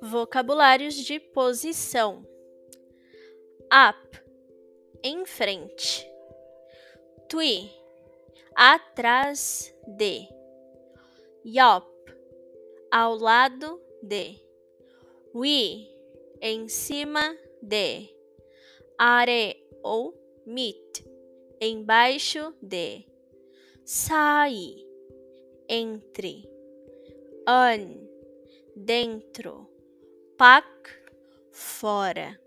Vocabulários de posição: up, em frente, twi, atrás de, yop, ao lado de, we, em cima de, are ou mit, embaixo de, sai, entre, an, dentro pak, fora.